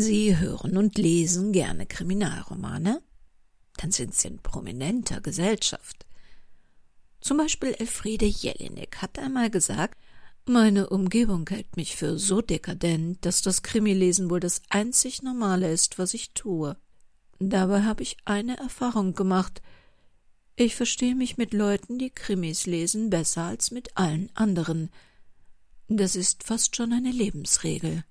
Sie hören und lesen gerne Kriminalromane? Dann sind Sie in prominenter Gesellschaft. Zum Beispiel Elfriede Jelinek hat einmal gesagt, meine Umgebung hält mich für so dekadent, dass das Krimilesen wohl das einzig Normale ist, was ich tue. Dabei habe ich eine Erfahrung gemacht. Ich verstehe mich mit Leuten, die Krimis lesen, besser als mit allen anderen. Das ist fast schon eine Lebensregel.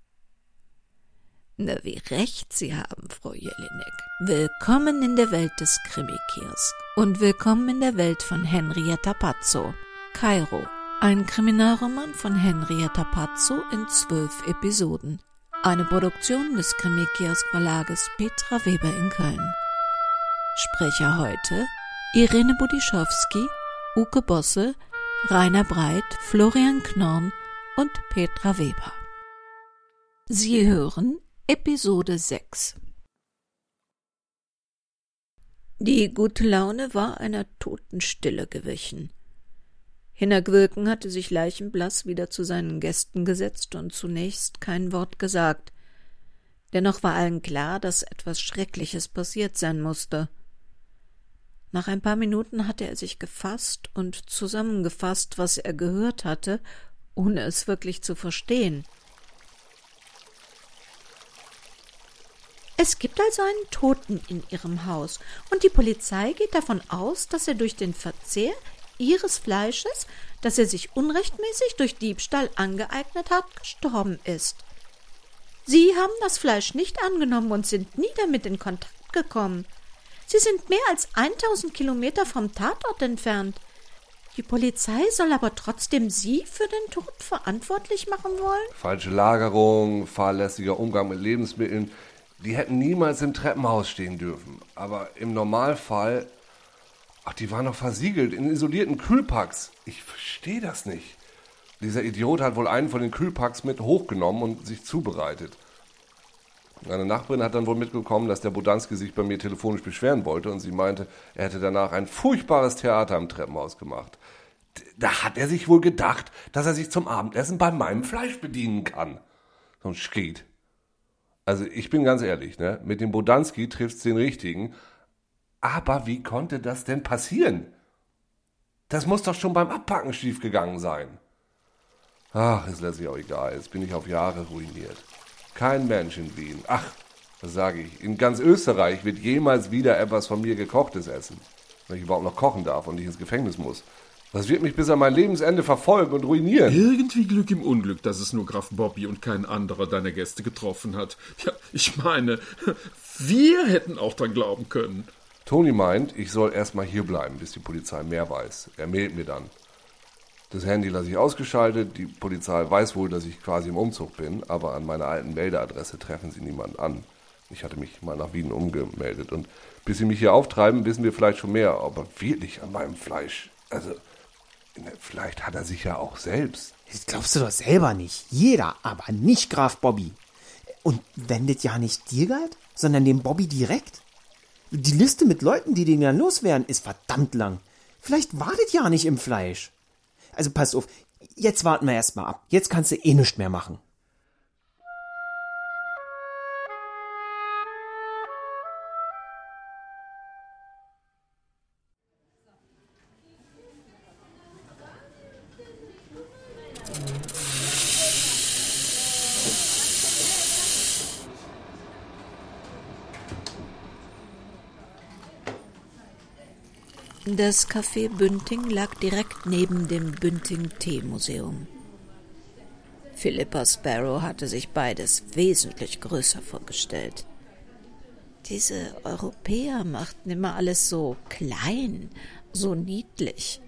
Na, wie recht Sie haben, Frau Jelinek. Willkommen in der Welt des Krimikiosk und willkommen in der Welt von Henrietta Pazzo. Kairo, ein Kriminalroman von Henrietta Pazzo in zwölf Episoden. Eine Produktion des Krimikiosk Verlages Petra Weber in Köln. Sprecher heute Irene Budischowski, Uke Bosse, Rainer Breit, Florian Knorn und Petra Weber. Sie hören Episode 6 Die gute Laune war einer Totenstille gewichen. Hinnergwirken hatte sich leichenblaß wieder zu seinen Gästen gesetzt und zunächst kein Wort gesagt. Dennoch war allen klar, dass etwas Schreckliches passiert sein musste. Nach ein paar Minuten hatte er sich gefasst und zusammengefasst, was er gehört hatte, ohne es wirklich zu verstehen. Es gibt also einen Toten in ihrem Haus, und die Polizei geht davon aus, dass er durch den Verzehr ihres Fleisches, das er sich unrechtmäßig durch Diebstahl angeeignet hat, gestorben ist. Sie haben das Fleisch nicht angenommen und sind nie damit in Kontakt gekommen. Sie sind mehr als 1000 Kilometer vom Tatort entfernt. Die Polizei soll aber trotzdem Sie für den Tod verantwortlich machen wollen? Falsche Lagerung, fahrlässiger Umgang mit Lebensmitteln, die hätten niemals im Treppenhaus stehen dürfen. Aber im Normalfall. Ach, die waren noch versiegelt in isolierten Kühlpacks. Ich verstehe das nicht. Dieser Idiot hat wohl einen von den Kühlpacks mit hochgenommen und sich zubereitet. Meine Nachbarin hat dann wohl mitbekommen, dass der Bodanski sich bei mir telefonisch beschweren wollte und sie meinte, er hätte danach ein furchtbares Theater im Treppenhaus gemacht. Da hat er sich wohl gedacht, dass er sich zum Abendessen bei meinem Fleisch bedienen kann. So ein Schied. Also ich bin ganz ehrlich, ne? mit dem Bodanski triffst du den richtigen. Aber wie konnte das denn passieren? Das muss doch schon beim Abpacken schiefgegangen sein. Ach, ist letztlich auch egal. Jetzt bin ich auf Jahre ruiniert. Kein Mensch in Wien. Ach, was sage ich? In ganz Österreich wird jemals wieder etwas von mir gekochtes essen. Wenn ich überhaupt noch kochen darf und nicht ins Gefängnis muss. Das wird mich bis an mein Lebensende verfolgen und ruinieren. Irgendwie Glück im Unglück, dass es nur Graf Bobby und kein anderer deiner Gäste getroffen hat. Ja, ich meine, wir hätten auch dran glauben können. Toni meint, ich soll erstmal hier bleiben, bis die Polizei mehr weiß. Er meldet mir dann. Das Handy lasse ich ausgeschaltet. Die Polizei weiß wohl, dass ich quasi im Umzug bin, aber an meiner alten Meldeadresse treffen sie niemanden an. Ich hatte mich mal nach Wien umgemeldet und bis sie mich hier auftreiben, wissen wir vielleicht schon mehr, aber wirklich an meinem Fleisch. Also, Vielleicht hat er sich ja auch selbst. Das glaubst du doch selber nicht. Jeder, aber nicht Graf Bobby. Und wendet ja nicht dir galt, sondern dem Bobby direkt. Die Liste mit Leuten, die den ja loswerden, ist verdammt lang. Vielleicht wartet ja nicht im Fleisch. Also pass auf, jetzt warten wir erstmal ab. Jetzt kannst du eh nichts mehr machen. Das Café Bünding lag direkt neben dem Bünding Teemuseum. Philippa Sparrow hatte sich beides wesentlich größer vorgestellt. Diese Europäer machten immer alles so klein, so niedlich.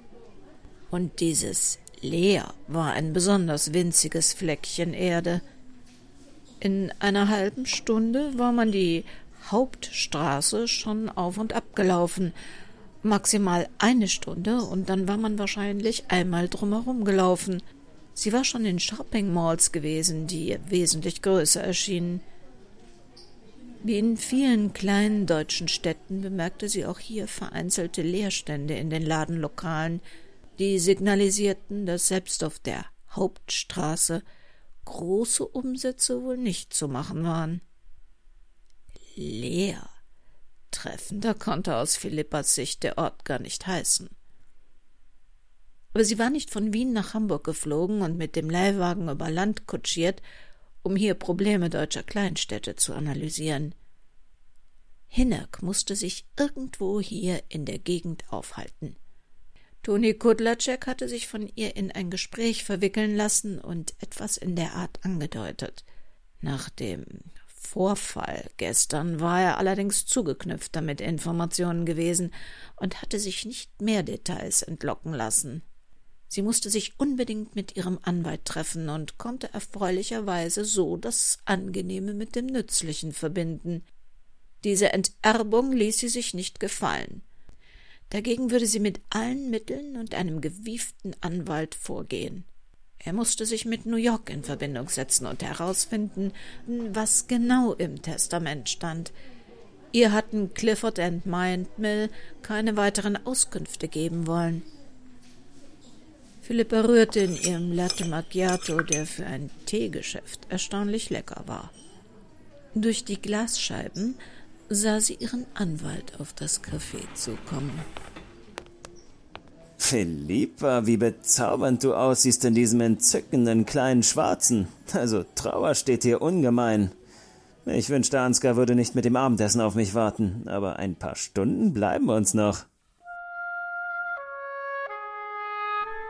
Und dieses Leer war ein besonders winziges Fleckchen Erde. In einer halben Stunde war man die Hauptstraße schon auf und ab gelaufen, maximal eine Stunde und dann war man wahrscheinlich einmal drumherum gelaufen. Sie war schon in Shopping Malls gewesen, die ihr wesentlich größer erschienen. Wie in vielen kleinen deutschen Städten bemerkte sie auch hier vereinzelte Leerstände in den Ladenlokalen, die signalisierten, dass selbst auf der Hauptstraße große Umsätze wohl nicht zu machen waren. Leer. Treffender konnte aus Philippas Sicht der Ort gar nicht heißen. Aber sie war nicht von Wien nach Hamburg geflogen und mit dem Leihwagen über Land kutschiert, um hier Probleme deutscher Kleinstädte zu analysieren. Hinnerk musste sich irgendwo hier in der Gegend aufhalten. Toni Kudlacek hatte sich von ihr in ein Gespräch verwickeln lassen und etwas in der Art angedeutet. Nach dem Vorfall gestern war er allerdings zugeknüpfter mit Informationen gewesen und hatte sich nicht mehr Details entlocken lassen. Sie musste sich unbedingt mit ihrem Anwalt treffen und konnte erfreulicherweise so das Angenehme mit dem Nützlichen verbinden. Diese Enterbung ließ sie sich nicht gefallen. Dagegen würde sie mit allen Mitteln und einem gewieften Anwalt vorgehen. Er musste sich mit New York in Verbindung setzen und herausfinden, was genau im Testament stand. Ihr hatten Clifford and Mindmill keine weiteren Auskünfte geben wollen. Philippa rührte in ihrem Latte Macchiato, der für ein Teegeschäft erstaunlich lecker war. Durch die Glasscheiben sah sie ihren Anwalt auf das Café zukommen. Philippa, wie bezaubernd du aussiehst in diesem entzückenden kleinen Schwarzen. Also Trauer steht hier ungemein. Ich wünschte, Ansgar würde nicht mit dem Abendessen auf mich warten, aber ein paar Stunden bleiben uns noch.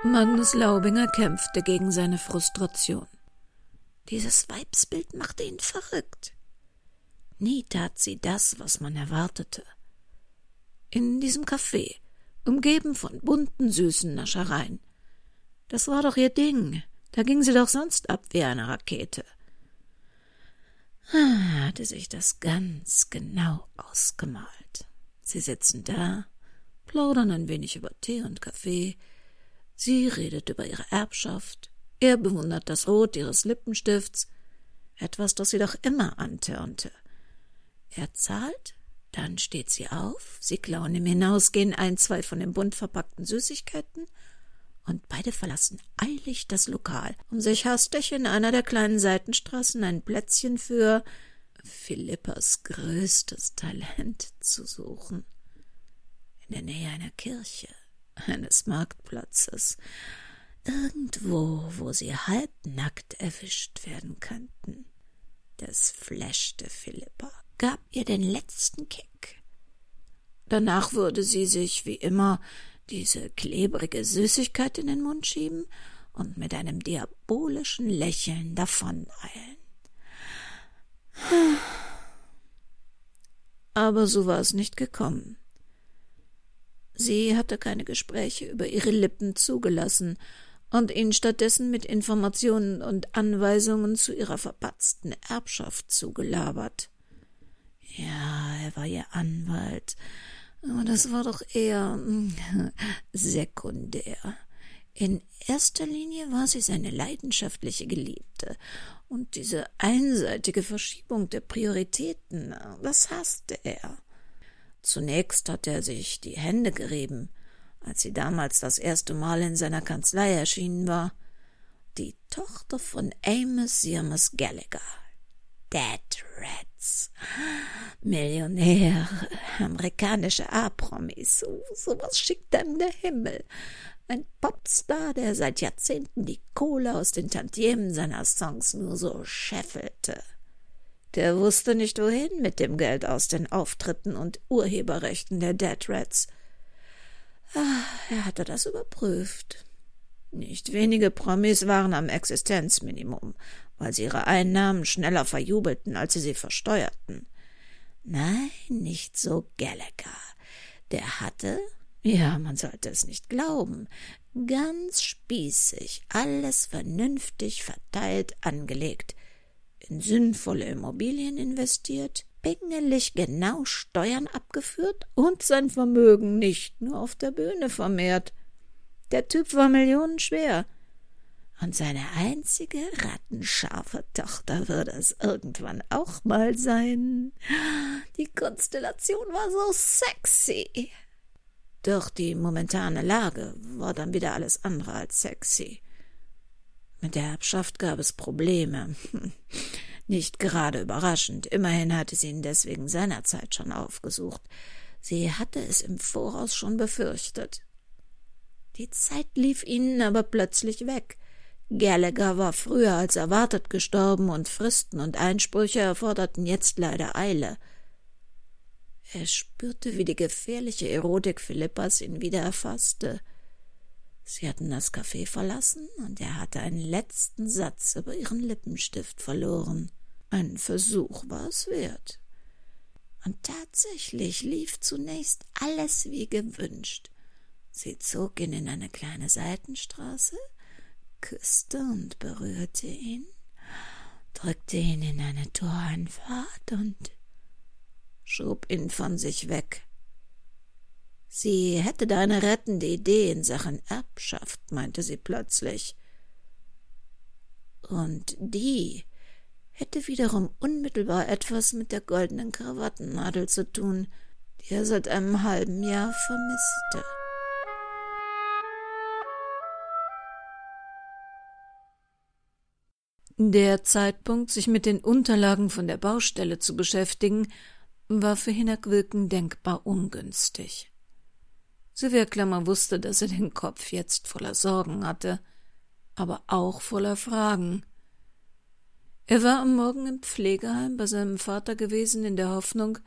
Magnus Laubinger kämpfte gegen seine Frustration. Dieses Weibsbild machte ihn verrückt. Nie tat sie das, was man erwartete. In diesem Café, umgeben von bunten, süßen Naschereien. Das war doch ihr Ding. Da ging sie doch sonst ab wie eine Rakete. Ah, hatte sich das ganz genau ausgemalt. Sie sitzen da, plaudern ein wenig über Tee und Kaffee. Sie redet über ihre Erbschaft. Er bewundert das Rot ihres Lippenstifts. Etwas, das sie doch immer antörnte. Er zahlt, dann steht sie auf, sie klauen im Hinausgehen ein, zwei von den bunt verpackten Süßigkeiten, und beide verlassen eilig das Lokal, um sich hastig in einer der kleinen Seitenstraßen ein Plätzchen für Philippas größtes Talent zu suchen. In der Nähe einer Kirche, eines Marktplatzes, irgendwo, wo sie halbnackt erwischt werden könnten. Das flashte Philippa gab ihr den letzten Kick. Danach würde sie sich, wie immer, diese klebrige Süßigkeit in den Mund schieben und mit einem diabolischen Lächeln davoneilen. Aber so war es nicht gekommen. Sie hatte keine Gespräche über ihre Lippen zugelassen und ihn stattdessen mit Informationen und Anweisungen zu ihrer verpatzten Erbschaft zugelabert. Ja, er war ihr Anwalt. Aber das war doch eher hm, sekundär. In erster Linie war sie seine leidenschaftliche Geliebte. Und diese einseitige Verschiebung der Prioritäten, das hasste er. Zunächst hatte er sich die Hände gerieben, als sie damals das erste Mal in seiner Kanzlei erschienen war. Die Tochter von Amos Sirmas Gallagher. Dead Rats. Millionär, amerikanische A-Promis, so, sowas schickt einem der Himmel. Ein Popstar, der seit Jahrzehnten die Kohle aus den Tantiemen seiner Songs nur so scheffelte. Der wusste nicht wohin mit dem Geld aus den Auftritten und Urheberrechten der Dead Rats. Ah, er hatte das überprüft. Nicht wenige Promis waren am Existenzminimum weil sie ihre Einnahmen schneller verjubelten, als sie sie versteuerten. Nein, nicht so Gallagher. Der hatte, ja, man sollte es nicht glauben, ganz spießig, alles vernünftig verteilt angelegt, in sinnvolle Immobilien investiert, pingelig genau Steuern abgeführt und sein Vermögen nicht nur auf der Bühne vermehrt. Der Typ war millionenschwer, und seine einzige rattenscharfe Tochter würde es irgendwann auch mal sein. Die Konstellation war so sexy. Doch die momentane Lage war dann wieder alles andere als sexy. Mit der Erbschaft gab es Probleme. Nicht gerade überraschend, immerhin hatte sie ihn deswegen seinerzeit schon aufgesucht. Sie hatte es im Voraus schon befürchtet. Die Zeit lief ihnen aber plötzlich weg. Gallagher war früher als erwartet gestorben und Fristen und Einsprüche erforderten jetzt leider Eile. Er spürte, wie die gefährliche Erotik Philippas ihn wieder erfasste. Sie hatten das Café verlassen und er hatte einen letzten Satz über ihren Lippenstift verloren. Ein Versuch war es wert. Und tatsächlich lief zunächst alles wie gewünscht. Sie zog ihn in eine kleine Seitenstraße, küsste und berührte ihn, drückte ihn in eine Toreinfahrt und schob ihn von sich weg. Sie hätte da eine rettende Idee in Sachen Erbschaft, meinte sie plötzlich. Und die hätte wiederum unmittelbar etwas mit der goldenen Krawattennadel zu tun, die er seit einem halben Jahr vermisste. Der Zeitpunkt, sich mit den Unterlagen von der Baustelle zu beschäftigen, war für Hinak Wilken denkbar ungünstig. Sylvia Klammer wusste, dass er den Kopf jetzt voller Sorgen hatte, aber auch voller Fragen. Er war am Morgen im Pflegeheim bei seinem Vater gewesen, in der Hoffnung,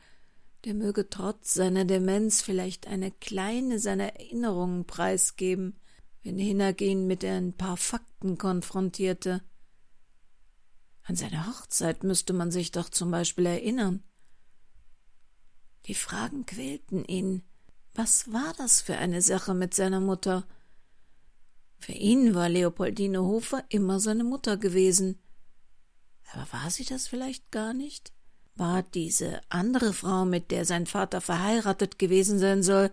der möge trotz seiner Demenz vielleicht eine kleine seiner Erinnerungen preisgeben, wenn Hinak ihn mit ein paar Fakten konfrontierte. An seine Hochzeit müsste man sich doch zum Beispiel erinnern. Die Fragen quälten ihn. Was war das für eine Sache mit seiner Mutter? Für ihn war Leopoldine Hofer immer seine Mutter gewesen. Aber war sie das vielleicht gar nicht? War diese andere Frau, mit der sein Vater verheiratet gewesen sein soll,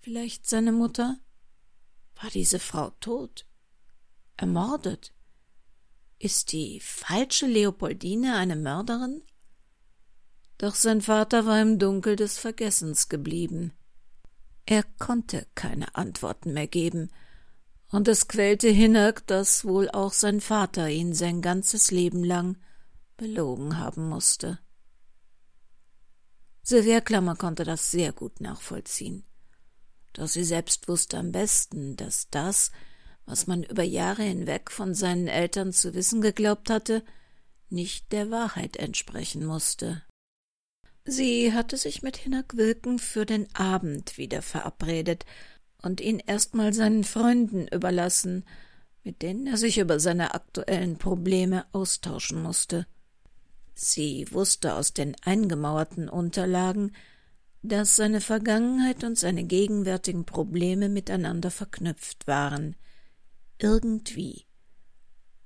vielleicht seine Mutter? War diese Frau tot? Ermordet? Ist die falsche Leopoldine eine Mörderin? Doch sein Vater war im Dunkel des Vergessens geblieben. Er konnte keine Antworten mehr geben, und es quälte Hinnerk, dass wohl auch sein Vater ihn sein ganzes Leben lang belogen haben musste. Sylvia Klammer konnte das sehr gut nachvollziehen. Doch sie selbst wusste am besten, dass das, was man über Jahre hinweg von seinen Eltern zu wissen geglaubt hatte, nicht der Wahrheit entsprechen musste. Sie hatte sich mit Hinak Wilken für den Abend wieder verabredet und ihn erstmal seinen Freunden überlassen, mit denen er sich über seine aktuellen Probleme austauschen musste. Sie wusste aus den eingemauerten Unterlagen, dass seine Vergangenheit und seine gegenwärtigen Probleme miteinander verknüpft waren. Irgendwie.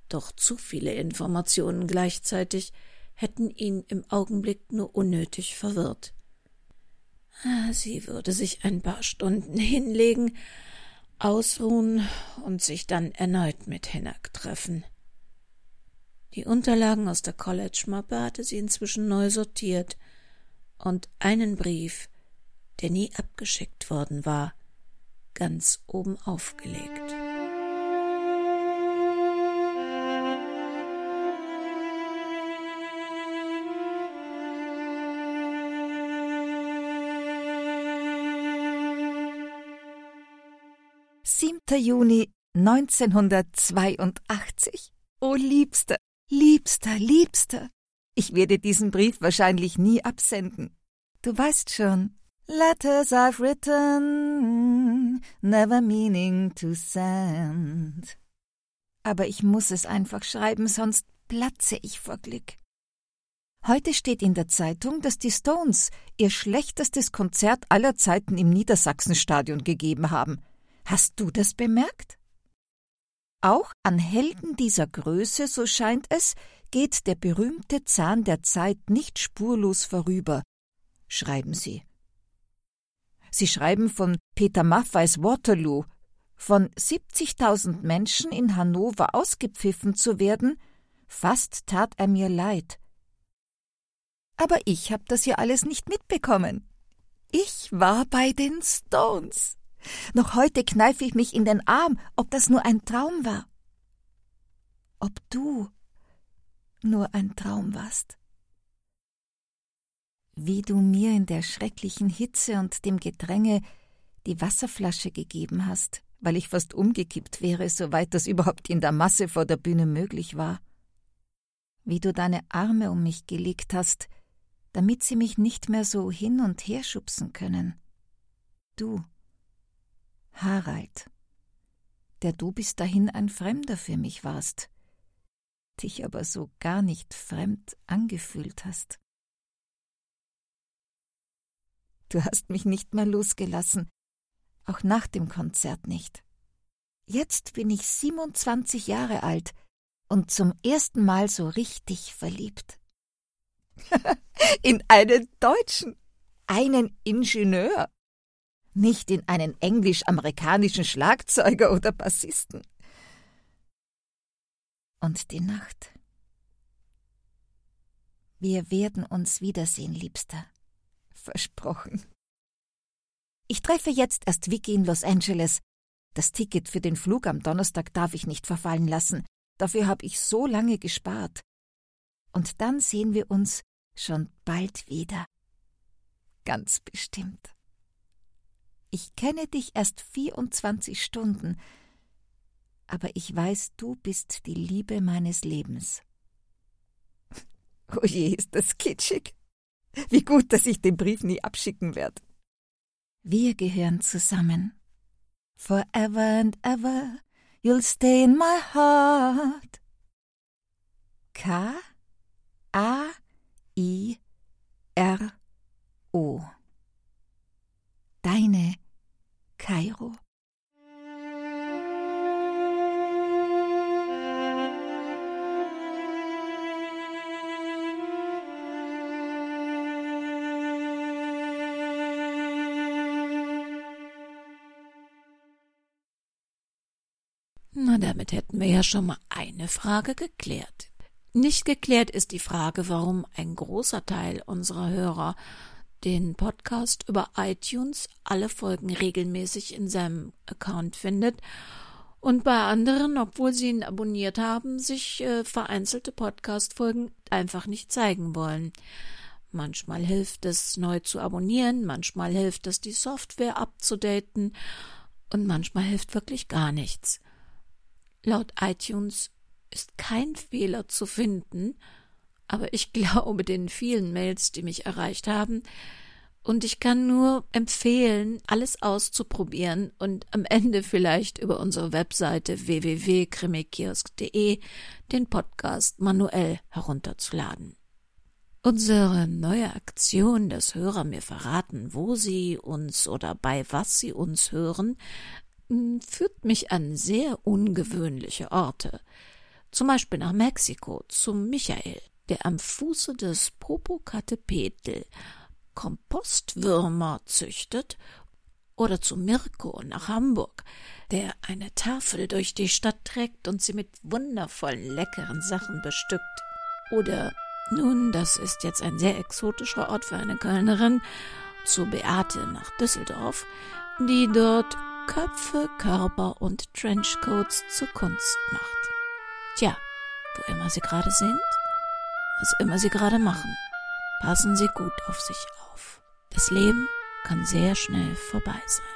Doch zu viele Informationen gleichzeitig hätten ihn im Augenblick nur unnötig verwirrt. Ah, sie würde sich ein paar Stunden hinlegen, ausruhen und sich dann erneut mit Hinnack treffen. Die Unterlagen aus der College-Mappe hatte sie inzwischen neu sortiert und einen Brief, der nie abgeschickt worden war, ganz oben aufgelegt. Juni 1982. O Liebster, Liebster, Liebster, ich werde diesen Brief wahrscheinlich nie absenden. Du weißt schon. Letters I've written, never meaning to send. Aber ich muss es einfach schreiben, sonst platze ich vor Glück. Heute steht in der Zeitung, dass die Stones ihr schlechtestes Konzert aller Zeiten im Niedersachsenstadion gegeben haben. Hast du das bemerkt? Auch an Helden dieser Größe, so scheint es, geht der berühmte Zahn der Zeit nicht spurlos vorüber, schreiben sie. Sie schreiben von Peter Maffeis Waterloo, von 70.000 Menschen in Hannover ausgepfiffen zu werden, fast tat er mir leid. Aber ich hab das ja alles nicht mitbekommen. Ich war bei den Stones. Noch heute kneife ich mich in den Arm, ob das nur ein Traum war. Ob du, nur ein Traum warst. Wie du mir in der schrecklichen Hitze und dem Gedränge die Wasserflasche gegeben hast, weil ich fast umgekippt wäre, soweit das überhaupt in der Masse vor der Bühne möglich war. Wie du deine Arme um mich gelegt hast, damit sie mich nicht mehr so hin und her schubsen können. Du, Harald, der du bis dahin ein Fremder für mich warst, dich aber so gar nicht fremd angefühlt hast. Du hast mich nicht mehr losgelassen, auch nach dem Konzert nicht. Jetzt bin ich 27 Jahre alt und zum ersten Mal so richtig verliebt. in einen Deutschen, einen Ingenieur, nicht in einen englisch-amerikanischen Schlagzeuger oder Bassisten. Und die Nacht. Wir werden uns wiedersehen, Liebster. Versprochen. Ich treffe jetzt erst Vicky in Los Angeles. Das Ticket für den Flug am Donnerstag darf ich nicht verfallen lassen. Dafür habe ich so lange gespart. Und dann sehen wir uns schon bald wieder. Ganz bestimmt. Ich kenne dich erst 24 Stunden, aber ich weiß, du bist die Liebe meines Lebens. Oh je, ist das kitschig. Wie gut, dass ich den Brief nie abschicken werde. Wir gehören zusammen. Forever and ever, you'll stay in my heart. K A I R O. Deine Kairo. Na, damit hätten wir ja schon mal eine Frage geklärt. Nicht geklärt ist die Frage, warum ein großer Teil unserer Hörer den Podcast über iTunes alle Folgen regelmäßig in seinem Account findet und bei anderen, obwohl sie ihn abonniert haben, sich äh, vereinzelte Podcast-Folgen einfach nicht zeigen wollen. Manchmal hilft es, neu zu abonnieren, manchmal hilft es, die Software abzudaten und manchmal hilft wirklich gar nichts. Laut iTunes ist kein Fehler zu finden, aber ich glaube den vielen Mails, die mich erreicht haben, und ich kann nur empfehlen, alles auszuprobieren und am Ende vielleicht über unsere Webseite www.krimikiosk.de den Podcast manuell herunterzuladen. Unsere neue Aktion, dass Hörer mir verraten, wo sie uns oder bei was sie uns hören, hm, führt mich an sehr ungewöhnliche Orte. Zum Beispiel nach Mexiko zum Michael, der am Fuße des Popocatépetl Kompostwürmer züchtet, oder zu Mirko nach Hamburg, der eine Tafel durch die Stadt trägt und sie mit wundervollen leckeren Sachen bestückt. Oder nun, das ist jetzt ein sehr exotischer Ort für eine Kölnerin, zu Beate nach Düsseldorf, die dort Köpfe, Körper und Trenchcoats zur Kunst macht. Tja, wo immer Sie gerade sind, was immer Sie gerade machen, passen Sie gut auf sich auf. Das Leben kann sehr schnell vorbei sein.